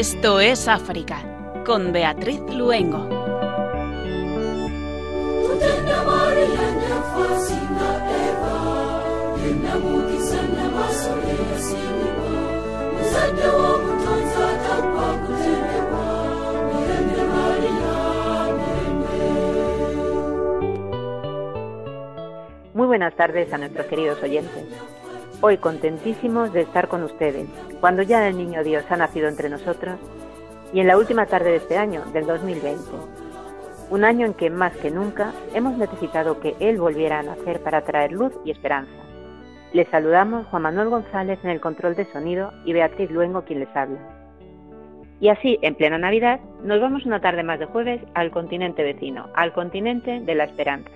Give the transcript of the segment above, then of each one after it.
Esto es África, con Beatriz Luengo. Muy buenas tardes a nuestros queridos oyentes. Hoy contentísimos de estar con ustedes, cuando ya el Niño Dios ha nacido entre nosotros y en la última tarde de este año, del 2020. Un año en que más que nunca hemos necesitado que Él volviera a nacer para traer luz y esperanza. Les saludamos Juan Manuel González en el control de sonido y Beatriz Luengo quien les habla. Y así, en plena Navidad, nos vamos una tarde más de jueves al continente vecino, al continente de la esperanza.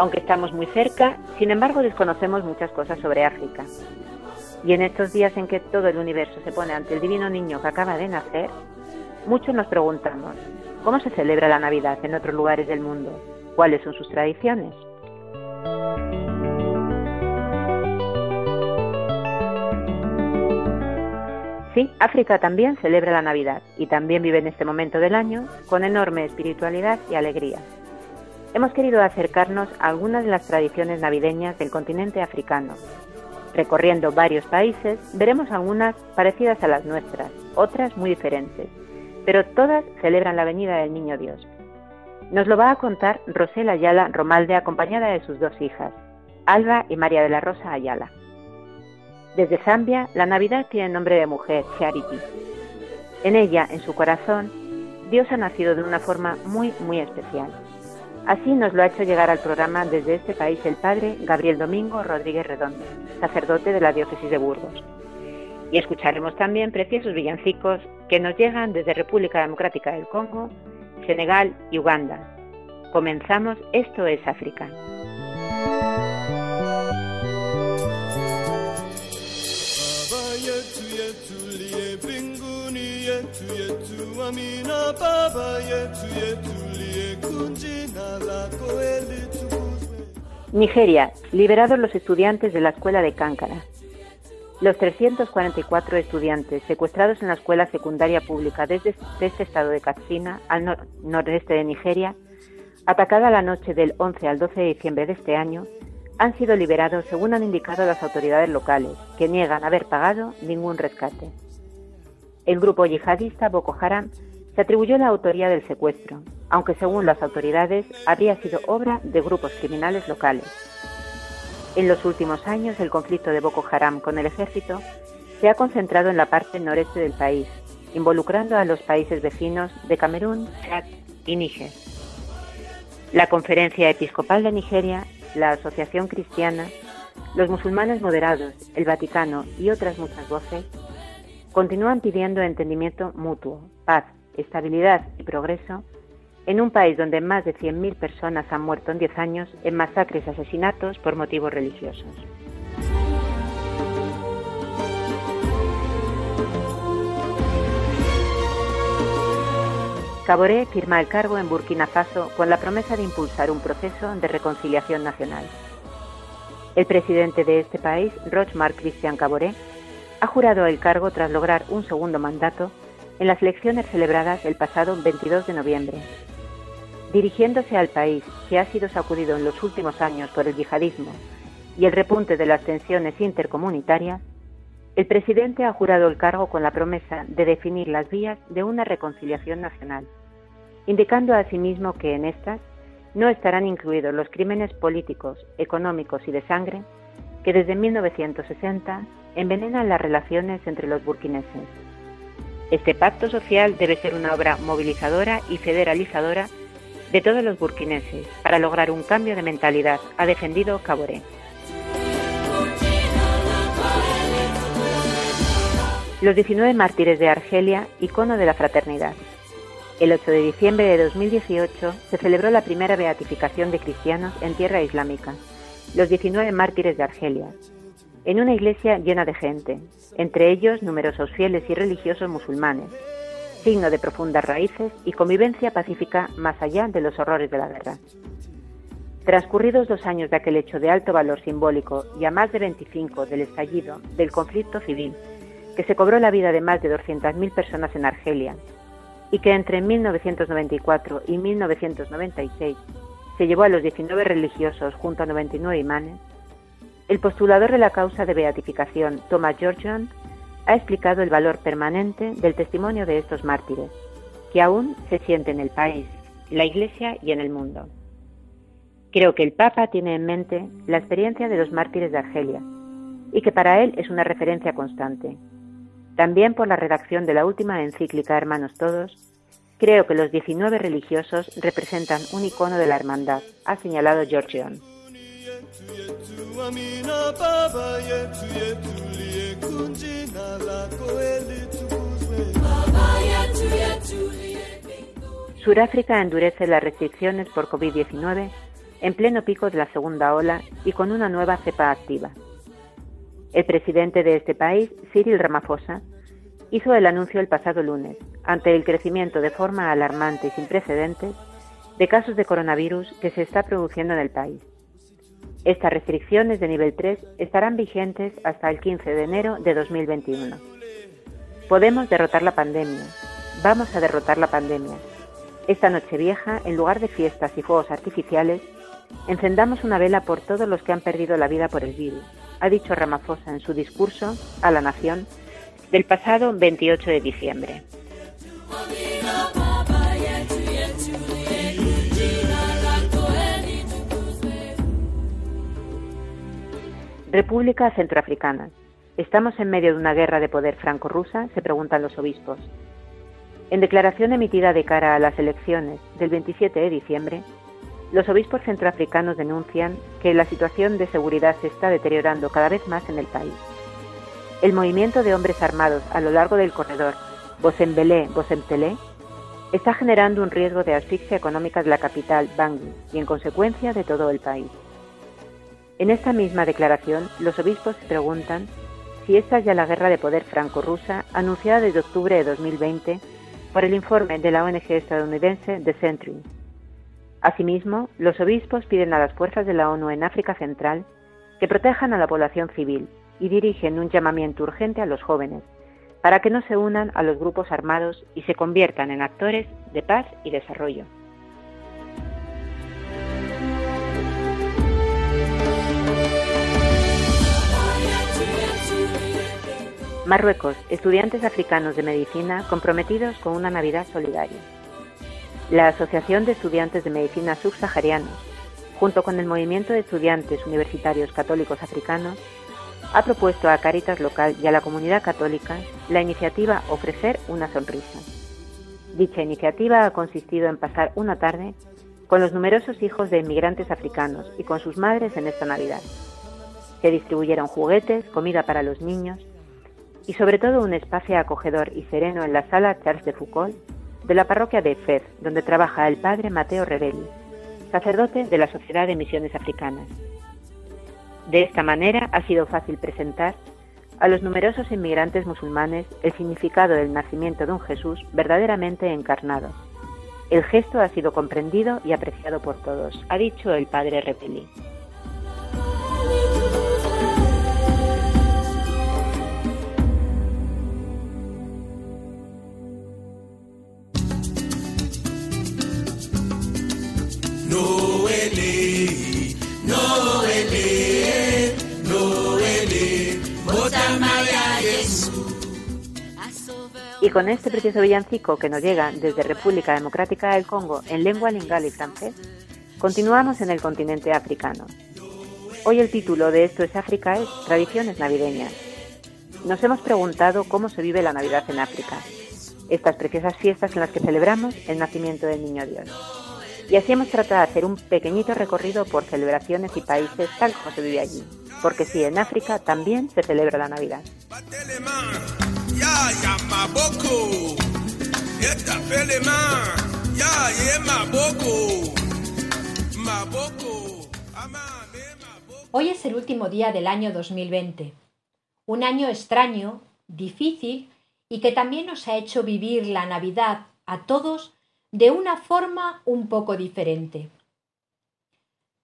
Aunque estamos muy cerca, sin embargo desconocemos muchas cosas sobre África. Y en estos días en que todo el universo se pone ante el divino niño que acaba de nacer, muchos nos preguntamos, ¿cómo se celebra la Navidad en otros lugares del mundo? ¿Cuáles son sus tradiciones? Sí, África también celebra la Navidad y también vive en este momento del año con enorme espiritualidad y alegría hemos querido acercarnos a algunas de las tradiciones navideñas del continente africano. Recorriendo varios países, veremos algunas parecidas a las nuestras, otras muy diferentes, pero todas celebran la venida del Niño Dios. Nos lo va a contar Rosela Ayala Romalde acompañada de sus dos hijas, Alba y María de la Rosa Ayala. Desde Zambia, la Navidad tiene nombre de mujer, Charity. En ella, en su corazón, Dios ha nacido de una forma muy, muy especial. Así nos lo ha hecho llegar al programa desde este país el padre Gabriel Domingo Rodríguez Redondo, sacerdote de la diócesis de Burgos. Y escucharemos también preciosos villancicos que nos llegan desde República Democrática del Congo, Senegal y Uganda. Comenzamos Esto es África. Nigeria, liberados los estudiantes de la escuela de Cánkara. Los 344 estudiantes secuestrados en la escuela secundaria pública desde este estado de Katsina, al nordeste de Nigeria, atacada la noche del 11 al 12 de diciembre de este año, han sido liberados según han indicado las autoridades locales, que niegan haber pagado ningún rescate. El grupo yihadista Boko Haram se atribuyó la autoría del secuestro, aunque según las autoridades habría sido obra de grupos criminales locales. En los últimos años el conflicto de Boko Haram con el ejército se ha concentrado en la parte noreste del país, involucrando a los países vecinos de Camerún, Chad y Níger. La Conferencia Episcopal de Nigeria, la Asociación Cristiana, los musulmanes moderados, el Vaticano y otras muchas voces continúan pidiendo entendimiento mutuo, paz, estabilidad y progreso en un país donde más de 100.000 personas han muerto en 10 años en masacres y asesinatos por motivos religiosos. Caboré firma el cargo en Burkina Faso con la promesa de impulsar un proceso de reconciliación nacional. El presidente de este país, Rochmar Christian Caboré, ha jurado el cargo tras lograr un segundo mandato en las elecciones celebradas el pasado 22 de noviembre. Dirigiéndose al país que ha sido sacudido en los últimos años por el yihadismo y el repunte de las tensiones intercomunitarias, el presidente ha jurado el cargo con la promesa de definir las vías de una reconciliación nacional, indicando asimismo que en estas no estarán incluidos los crímenes políticos, económicos y de sangre que desde 1960 envenenan las relaciones entre los burkineses. Este pacto social debe ser una obra movilizadora y federalizadora de todos los burkineses para lograr un cambio de mentalidad, ha defendido Caboré. Los 19 mártires de Argelia, icono de la fraternidad. El 8 de diciembre de 2018 se celebró la primera beatificación de cristianos en tierra islámica, los 19 mártires de Argelia, en una iglesia llena de gente, entre ellos numerosos fieles y religiosos musulmanes, signo de profundas raíces y convivencia pacífica más allá de los horrores de la guerra. Transcurridos dos años de aquel hecho de alto valor simbólico y a más de 25 del estallido del conflicto civil que se cobró la vida de más de 200.000 personas en Argelia y que entre 1994 y 1996 se llevó a los 19 religiosos junto a 99 imanes, el postulador de la causa de beatificación, Thomas Georgian, ha explicado el valor permanente del testimonio de estos mártires, que aún se siente en el país, la Iglesia y en el mundo. Creo que el Papa tiene en mente la experiencia de los mártires de Argelia y que para él es una referencia constante. También por la redacción de la última encíclica Hermanos Todos, creo que los 19 religiosos representan un icono de la hermandad, ha señalado George Suráfrica endurece las restricciones por COVID-19 en pleno pico de la segunda ola y con una nueva cepa activa. El presidente de este país, Cyril Ramaphosa, hizo el anuncio el pasado lunes, ante el crecimiento de forma alarmante y sin precedentes de casos de coronavirus que se está produciendo en el país. Estas restricciones de nivel 3 estarán vigentes hasta el 15 de enero de 2021. Podemos derrotar la pandemia. Vamos a derrotar la pandemia. Esta noche vieja, en lugar de fiestas y fuegos artificiales, encendamos una vela por todos los que han perdido la vida por el virus, ha dicho Ramaphosa en su discurso a la nación del pasado 28 de diciembre. República Centroafricana. ¿Estamos en medio de una guerra de poder franco-rusa? se preguntan los obispos. En declaración emitida de cara a las elecciones del 27 de diciembre, los obispos centroafricanos denuncian que la situación de seguridad se está deteriorando cada vez más en el país. El movimiento de hombres armados a lo largo del corredor Bosembele-Bosemtele está generando un riesgo de asfixia económica de la capital, Bangui, y en consecuencia de todo el país. En esta misma declaración, los obispos se preguntan si esta es ya la guerra de poder franco-rusa anunciada desde octubre de 2020 por el informe de la ONG estadounidense The Century. Asimismo, los obispos piden a las fuerzas de la ONU en África Central que protejan a la población civil y dirigen un llamamiento urgente a los jóvenes para que no se unan a los grupos armados y se conviertan en actores de paz y desarrollo. Marruecos, estudiantes africanos de medicina comprometidos con una Navidad solidaria. La Asociación de Estudiantes de Medicina Subsaharianos, junto con el Movimiento de Estudiantes Universitarios Católicos Africanos, ha propuesto a Caritas local y a la comunidad católica la iniciativa Ofrecer una sonrisa. Dicha iniciativa ha consistido en pasar una tarde con los numerosos hijos de inmigrantes africanos y con sus madres en esta Navidad. Se distribuyeron juguetes, comida para los niños y sobre todo un espacio acogedor y sereno en la sala Charles de Foucault de la parroquia de Fez, donde trabaja el padre Mateo Rebelli, sacerdote de la Sociedad de Misiones Africanas. De esta manera ha sido fácil presentar a los numerosos inmigrantes musulmanes el significado del nacimiento de un Jesús verdaderamente encarnado. El gesto ha sido comprendido y apreciado por todos, ha dicho el padre Repelli. Y con este precioso villancico que nos llega desde República Democrática del Congo en lengua lingala y francés, continuamos en el continente africano. Hoy el título de Esto es África es Tradiciones Navideñas. Nos hemos preguntado cómo se vive la Navidad en África, estas preciosas fiestas en las que celebramos el nacimiento del Niño Dios. Y así hemos tratado de hacer un pequeñito recorrido por celebraciones y países tal como se vive allí, porque sí, en África también se celebra la Navidad. Hoy es el último día del año 2020, un año extraño, difícil y que también nos ha hecho vivir la Navidad a todos de una forma un poco diferente.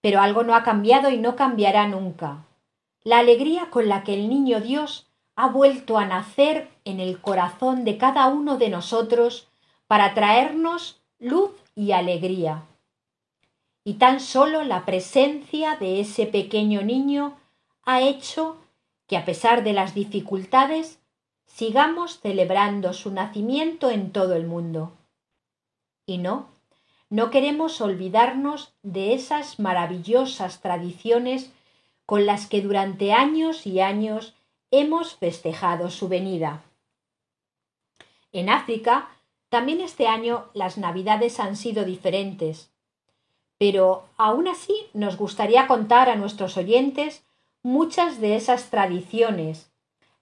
Pero algo no ha cambiado y no cambiará nunca. La alegría con la que el niño Dios ha vuelto a nacer en el corazón de cada uno de nosotros para traernos luz y alegría. Y tan solo la presencia de ese pequeño niño ha hecho que a pesar de las dificultades sigamos celebrando su nacimiento en todo el mundo. Y no, no queremos olvidarnos de esas maravillosas tradiciones con las que durante años y años hemos festejado su venida. En África, también este año las navidades han sido diferentes, pero aún así nos gustaría contar a nuestros oyentes muchas de esas tradiciones,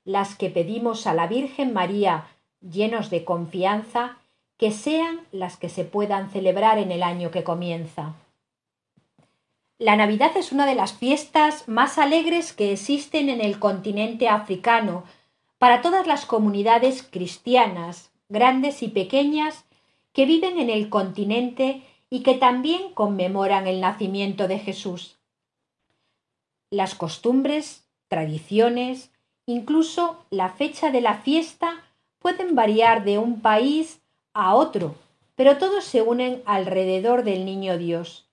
las que pedimos a la Virgen María llenos de confianza que sean las que se puedan celebrar en el año que comienza. La Navidad es una de las fiestas más alegres que existen en el continente africano para todas las comunidades cristianas, grandes y pequeñas, que viven en el continente y que también conmemoran el nacimiento de Jesús. Las costumbres, tradiciones, incluso la fecha de la fiesta pueden variar de un país a otro, pero todos se unen alrededor del niño Dios.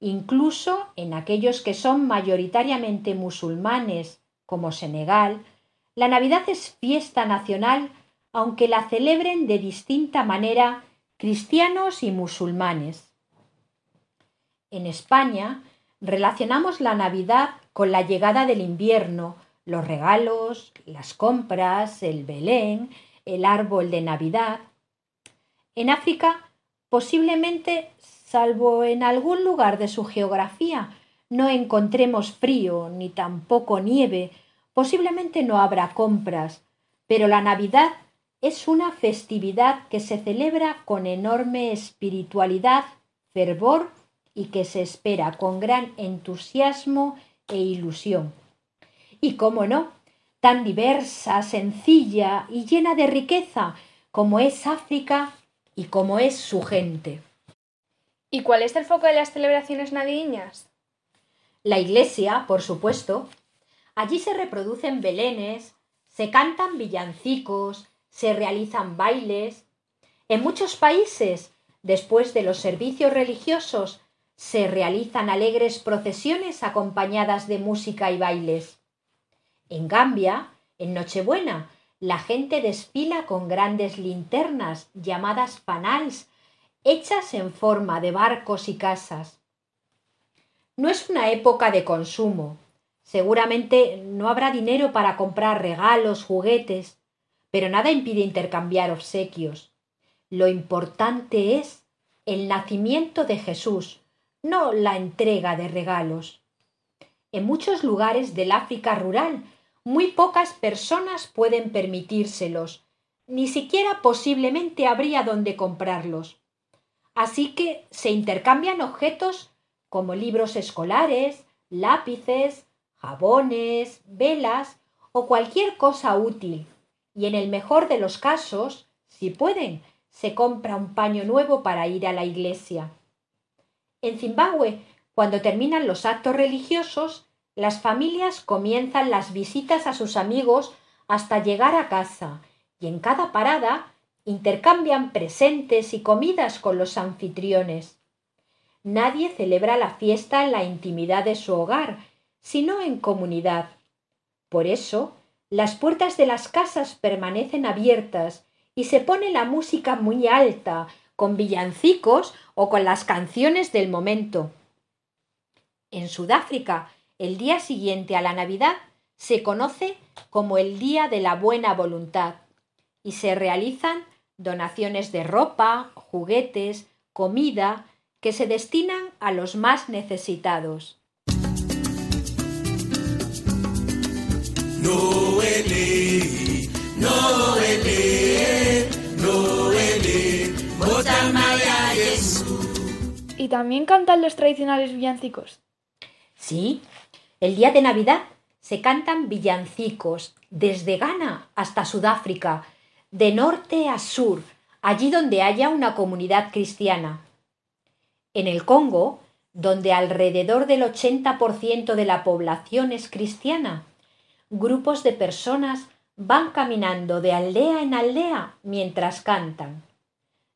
Incluso en aquellos que son mayoritariamente musulmanes, como Senegal, la Navidad es fiesta nacional, aunque la celebren de distinta manera cristianos y musulmanes. En España relacionamos la Navidad con la llegada del invierno, los regalos, las compras, el Belén, el árbol de Navidad. En África, posiblemente, salvo en algún lugar de su geografía, no encontremos frío ni tampoco nieve, posiblemente no habrá compras, pero la Navidad es una festividad que se celebra con enorme espiritualidad, fervor y que se espera con gran entusiasmo e ilusión. Y cómo no, tan diversa, sencilla y llena de riqueza como es África y cómo es su gente. ¿Y cuál es el foco de las celebraciones navideñas? La iglesia, por supuesto. Allí se reproducen belenes, se cantan villancicos, se realizan bailes. En muchos países, después de los servicios religiosos, se realizan alegres procesiones acompañadas de música y bailes. En Gambia, en Nochebuena, la gente desfila con grandes linternas llamadas panals, hechas en forma de barcos y casas. No es una época de consumo. Seguramente no habrá dinero para comprar regalos, juguetes, pero nada impide intercambiar obsequios. Lo importante es el nacimiento de Jesús, no la entrega de regalos. En muchos lugares del África rural muy pocas personas pueden permitírselos, ni siquiera posiblemente habría donde comprarlos. Así que se intercambian objetos como libros escolares, lápices, jabones, velas o cualquier cosa útil, y en el mejor de los casos, si pueden, se compra un paño nuevo para ir a la iglesia. En Zimbabue, cuando terminan los actos religiosos, las familias comienzan las visitas a sus amigos hasta llegar a casa y en cada parada intercambian presentes y comidas con los anfitriones. Nadie celebra la fiesta en la intimidad de su hogar, sino en comunidad. Por eso, las puertas de las casas permanecen abiertas y se pone la música muy alta, con villancicos o con las canciones del momento. En Sudáfrica, el día siguiente a la Navidad se conoce como el Día de la Buena Voluntad y se realizan donaciones de ropa, juguetes, comida que se destinan a los más necesitados. ¿Y también cantan los tradicionales villancicos? Sí, el día de Navidad se cantan villancicos desde Ghana hasta Sudáfrica, de norte a sur, allí donde haya una comunidad cristiana. En el Congo, donde alrededor del 80% de la población es cristiana, grupos de personas van caminando de aldea en aldea mientras cantan.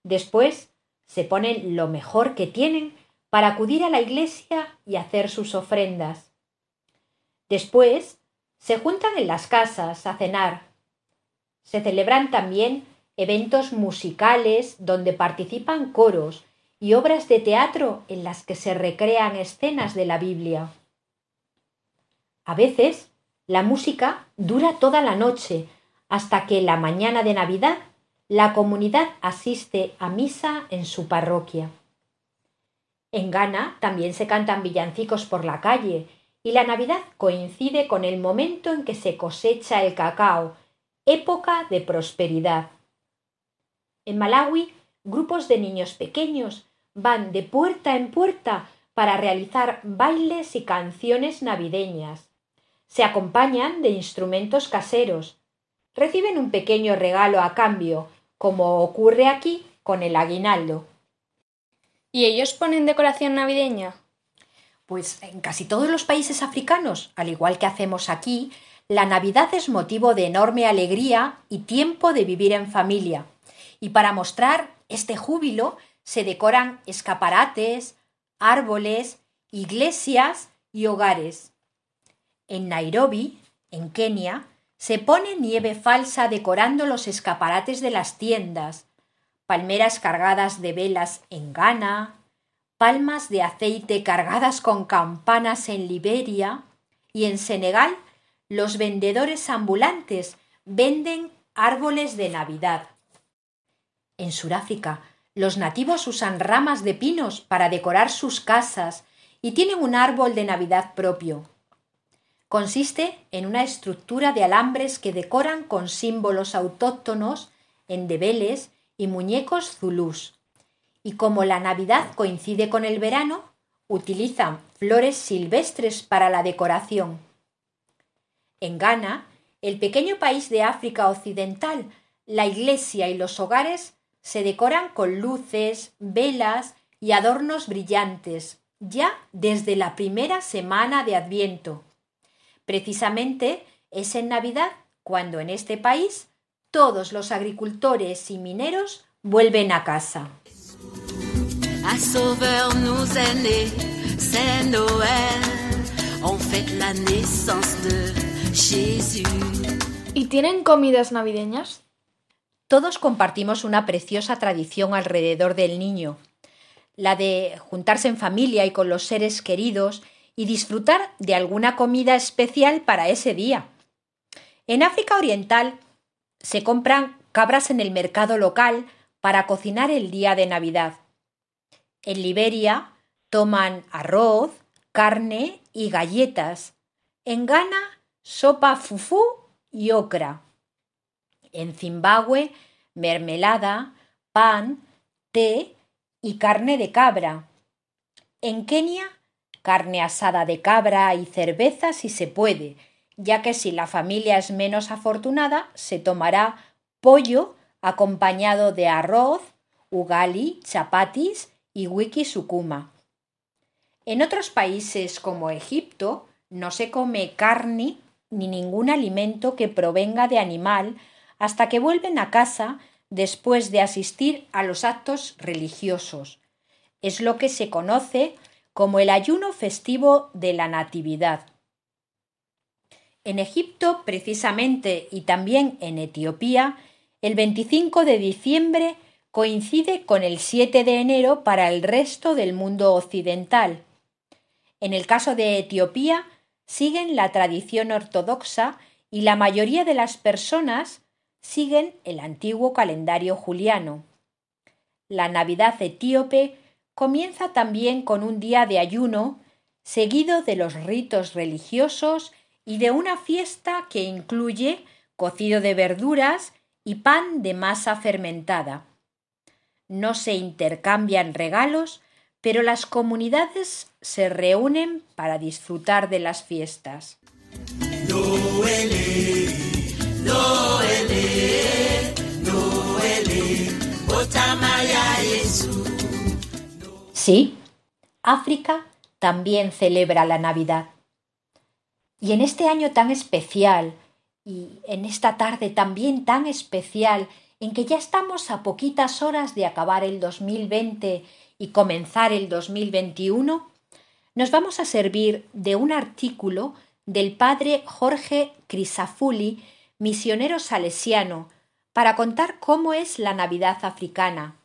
Después se ponen lo mejor que tienen para acudir a la iglesia y hacer sus ofrendas. Después se juntan en las casas a cenar. Se celebran también eventos musicales donde participan coros y obras de teatro en las que se recrean escenas de la Biblia. A veces la música dura toda la noche hasta que la mañana de Navidad la comunidad asiste a misa en su parroquia. En Ghana también se cantan villancicos por la calle y la Navidad coincide con el momento en que se cosecha el cacao, época de prosperidad. En Malawi, grupos de niños pequeños van de puerta en puerta para realizar bailes y canciones navideñas. Se acompañan de instrumentos caseros. Reciben un pequeño regalo a cambio, como ocurre aquí con el aguinaldo. ¿Y ellos ponen decoración navideña? Pues en casi todos los países africanos, al igual que hacemos aquí, la Navidad es motivo de enorme alegría y tiempo de vivir en familia. Y para mostrar este júbilo se decoran escaparates, árboles, iglesias y hogares. En Nairobi, en Kenia, se pone nieve falsa decorando los escaparates de las tiendas, palmeras cargadas de velas en Ghana, palmas de aceite cargadas con campanas en Liberia y en Senegal los vendedores ambulantes venden árboles de Navidad. En Sudáfrica los nativos usan ramas de pinos para decorar sus casas y tienen un árbol de Navidad propio. Consiste en una estructura de alambres que decoran con símbolos autóctonos, endebeles y muñecos zulús y como la Navidad coincide con el verano, utilizan flores silvestres para la decoración. En Ghana, el pequeño país de África Occidental, la iglesia y los hogares se decoran con luces, velas y adornos brillantes, ya desde la primera semana de Adviento. Precisamente es en Navidad cuando en este país todos los agricultores y mineros vuelven a casa. Un sauveur nous est né, c'est Noël. On fête la naissance de Jésus. ¿Y tienen comidas navideñas? Todos compartimos una preciosa tradición alrededor del niño, la de juntarse en familia y con los seres queridos y disfrutar de alguna comida especial para ese día. En África Oriental se compran cabras en el mercado local para cocinar el día de Navidad. En Liberia toman arroz, carne y galletas. En Ghana, sopa fufú y ocra. En Zimbabue, mermelada, pan, té y carne de cabra. En Kenia, carne asada de cabra y cerveza si se puede, ya que si la familia es menos afortunada, se tomará pollo acompañado de arroz, ugali, chapatis y wiki sukuma. En otros países como Egipto no se come carne ni ningún alimento que provenga de animal hasta que vuelven a casa después de asistir a los actos religiosos. Es lo que se conoce como el ayuno festivo de la Natividad. En Egipto, precisamente, y también en Etiopía, el 25 de diciembre coincide con el 7 de enero para el resto del mundo occidental. En el caso de Etiopía, siguen la tradición ortodoxa y la mayoría de las personas siguen el antiguo calendario juliano. La Navidad etíope comienza también con un día de ayuno, seguido de los ritos religiosos y de una fiesta que incluye cocido de verduras y pan de masa fermentada no se intercambian regalos, pero las comunidades se reúnen para disfrutar de las fiestas. Sí, África también celebra la Navidad. Y en este año tan especial, y en esta tarde también tan especial en que ya estamos a poquitas horas de acabar el 2020 y comenzar el 2021, nos vamos a servir de un artículo del padre Jorge Crisafulli, misionero salesiano, para contar cómo es la Navidad africana.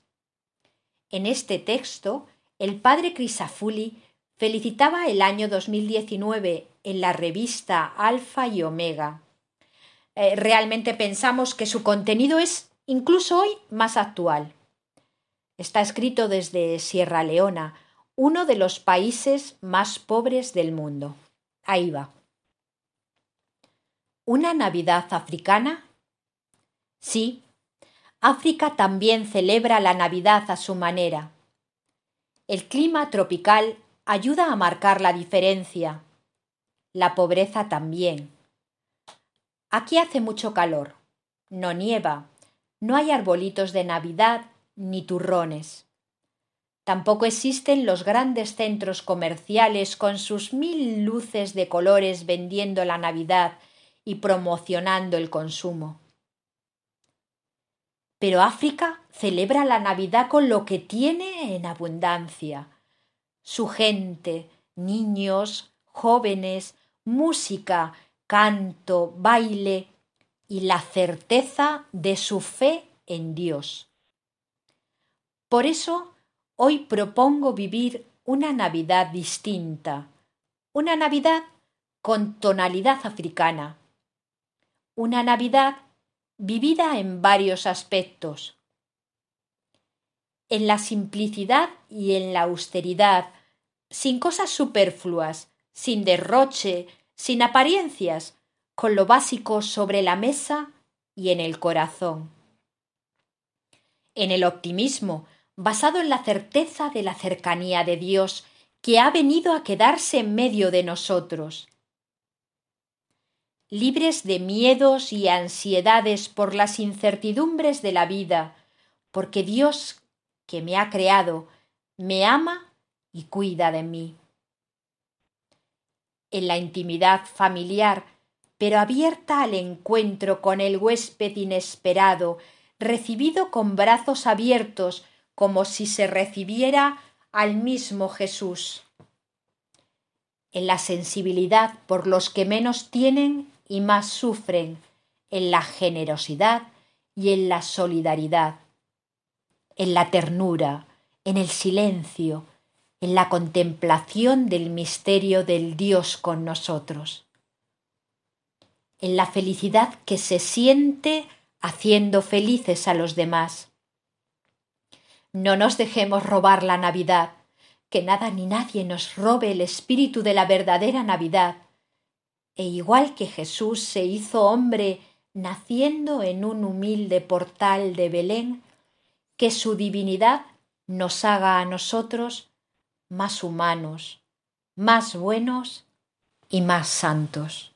En este texto, el padre Crisafulli felicitaba el año 2019 en la revista Alfa y Omega. Eh, realmente pensamos que su contenido es incluso hoy más actual. Está escrito desde Sierra Leona, uno de los países más pobres del mundo. Ahí va. ¿Una Navidad africana? Sí, África también celebra la Navidad a su manera. El clima tropical ayuda a marcar la diferencia. La pobreza también. Aquí hace mucho calor. No nieva. No hay arbolitos de Navidad ni turrones. Tampoco existen los grandes centros comerciales con sus mil luces de colores vendiendo la Navidad y promocionando el consumo. Pero África celebra la Navidad con lo que tiene en abundancia. Su gente, niños, jóvenes, música, canto, baile y la certeza de su fe en Dios. Por eso hoy propongo vivir una Navidad distinta, una Navidad con tonalidad africana, una Navidad vivida en varios aspectos. En la simplicidad y en la austeridad, sin cosas superfluas, sin derroche, sin apariencias, con lo básico sobre la mesa y en el corazón. En el optimismo, basado en la certeza de la cercanía de Dios, que ha venido a quedarse en medio de nosotros. Libres de miedos y ansiedades por las incertidumbres de la vida, porque Dios, que me ha creado, me ama y cuida de mí en la intimidad familiar, pero abierta al encuentro con el huésped inesperado, recibido con brazos abiertos, como si se recibiera al mismo Jesús. En la sensibilidad por los que menos tienen y más sufren, en la generosidad y en la solidaridad, en la ternura, en el silencio, en la contemplación del misterio del Dios con nosotros, en la felicidad que se siente haciendo felices a los demás. No nos dejemos robar la Navidad, que nada ni nadie nos robe el espíritu de la verdadera Navidad. E igual que Jesús se hizo hombre naciendo en un humilde portal de Belén, que su divinidad nos haga a nosotros más humanos, más buenos y más santos.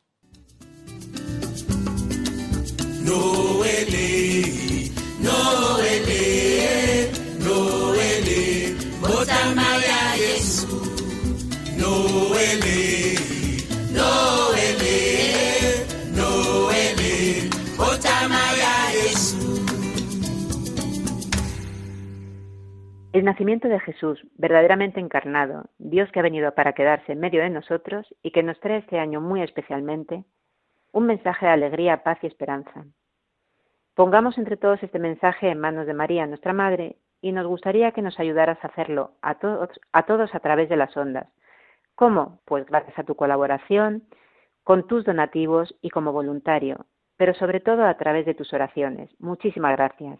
El nacimiento de Jesús, verdaderamente encarnado, Dios que ha venido para quedarse en medio de nosotros y que nos trae este año muy especialmente un mensaje de alegría, paz y esperanza. Pongamos entre todos este mensaje en manos de María, nuestra Madre, y nos gustaría que nos ayudaras a hacerlo a todos a, todos a través de las ondas. ¿Cómo? Pues gracias a tu colaboración, con tus donativos y como voluntario, pero sobre todo a través de tus oraciones. Muchísimas gracias.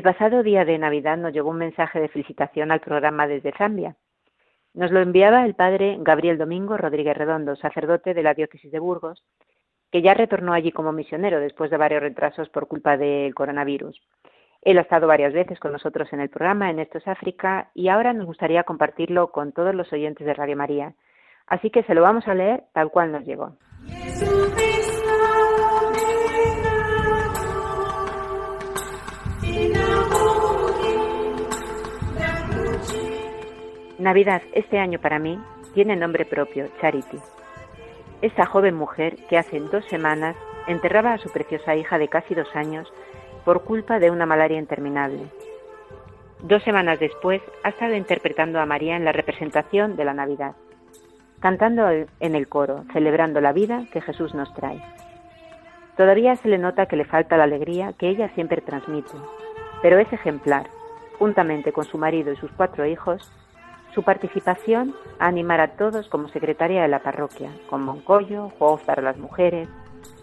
El pasado día de Navidad nos llegó un mensaje de felicitación al programa desde Zambia. Nos lo enviaba el padre Gabriel Domingo Rodríguez Redondo, sacerdote de la diócesis de Burgos, que ya retornó allí como misionero después de varios retrasos por culpa del coronavirus. Él ha estado varias veces con nosotros en el programa en Esto es África y ahora nos gustaría compartirlo con todos los oyentes de Radio María. Así que se lo vamos a leer tal cual nos llegó. Navidad este año para mí tiene nombre propio, Charity. Esa joven mujer que hace dos semanas enterraba a su preciosa hija de casi dos años por culpa de una malaria interminable. Dos semanas después ha estado interpretando a María en la representación de la Navidad, cantando en el coro, celebrando la vida que Jesús nos trae. Todavía se le nota que le falta la alegría que ella siempre transmite, pero es ejemplar, juntamente con su marido y sus cuatro hijos, su participación a animar a todos como secretaria de la parroquia, con Moncollo, juegos para las mujeres,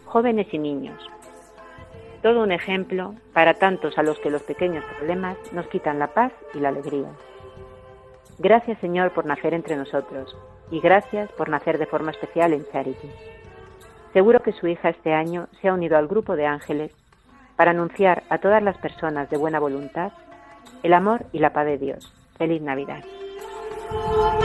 jóvenes y niños. Todo un ejemplo para tantos a los que los pequeños problemas nos quitan la paz y la alegría. Gracias Señor por nacer entre nosotros y gracias por nacer de forma especial en Charity. Seguro que su hija este año se ha unido al grupo de ángeles para anunciar a todas las personas de buena voluntad el amor y la paz de Dios. Feliz Navidad. Oh.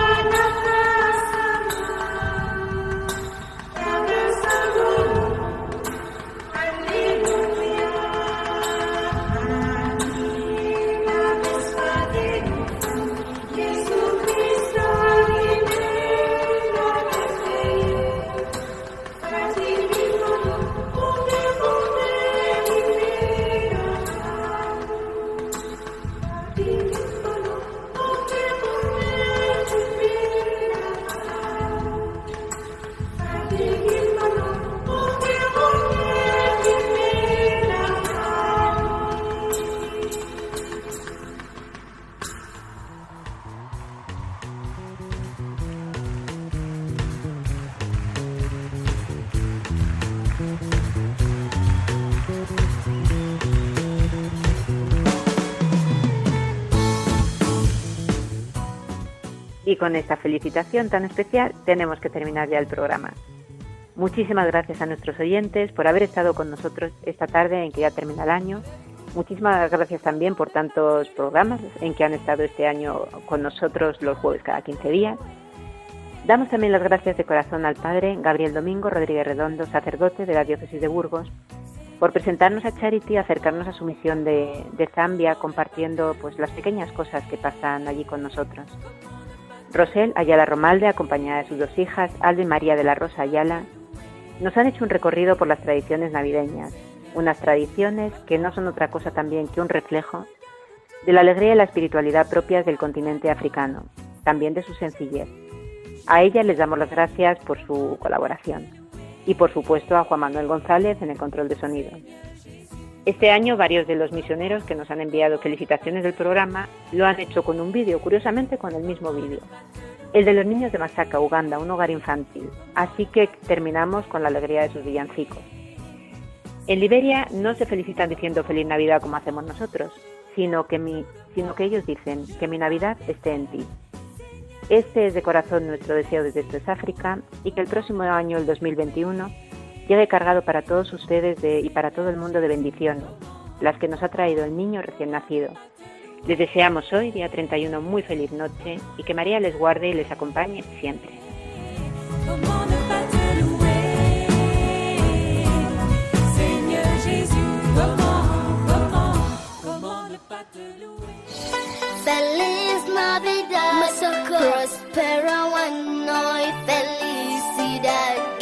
Y con esta felicitación tan especial tenemos que terminar ya el programa. Muchísimas gracias a nuestros oyentes por haber estado con nosotros esta tarde en que ya termina el año. Muchísimas gracias también por tantos programas en que han estado este año con nosotros los jueves cada 15 días. Damos también las gracias de corazón al Padre Gabriel Domingo Rodríguez Redondo, sacerdote de la Diócesis de Burgos, por presentarnos a Charity, acercarnos a su misión de, Zambia, compartiendo pues las pequeñas cosas que pasan allí con nosotros. Rosel Ayala Romalde, acompañada de sus dos hijas, Alba y María de la Rosa Ayala, nos han hecho un recorrido por las tradiciones navideñas, unas tradiciones que no son otra cosa también que un reflejo de la alegría y la espiritualidad propias del continente africano, también de su sencillez. A ella les damos las gracias por su colaboración y por supuesto a Juan Manuel González en el control de sonido. Este año varios de los misioneros que nos han enviado felicitaciones del programa lo han hecho con un vídeo, curiosamente con el mismo vídeo. El de los niños de Masaka, Uganda, un hogar infantil. Así que terminamos con la alegría de sus villancicos. En Liberia no se felicitan diciendo feliz Navidad como hacemos nosotros, sino que, ellos dicen que mi Navidad esté en ti. Este es de corazón nuestro deseo desde Esto África y que el próximo año, el 2021, llegue cargado para todos ustedes y para todo el mundo de bendiciones, las que nos ha traído el niño recién nacido. Les deseamos hoy, día 31, muy feliz noche y que María les guarde y les acompañe siempre. Señor Feliz Navidad. Masaka. Prospera one. Felicidad.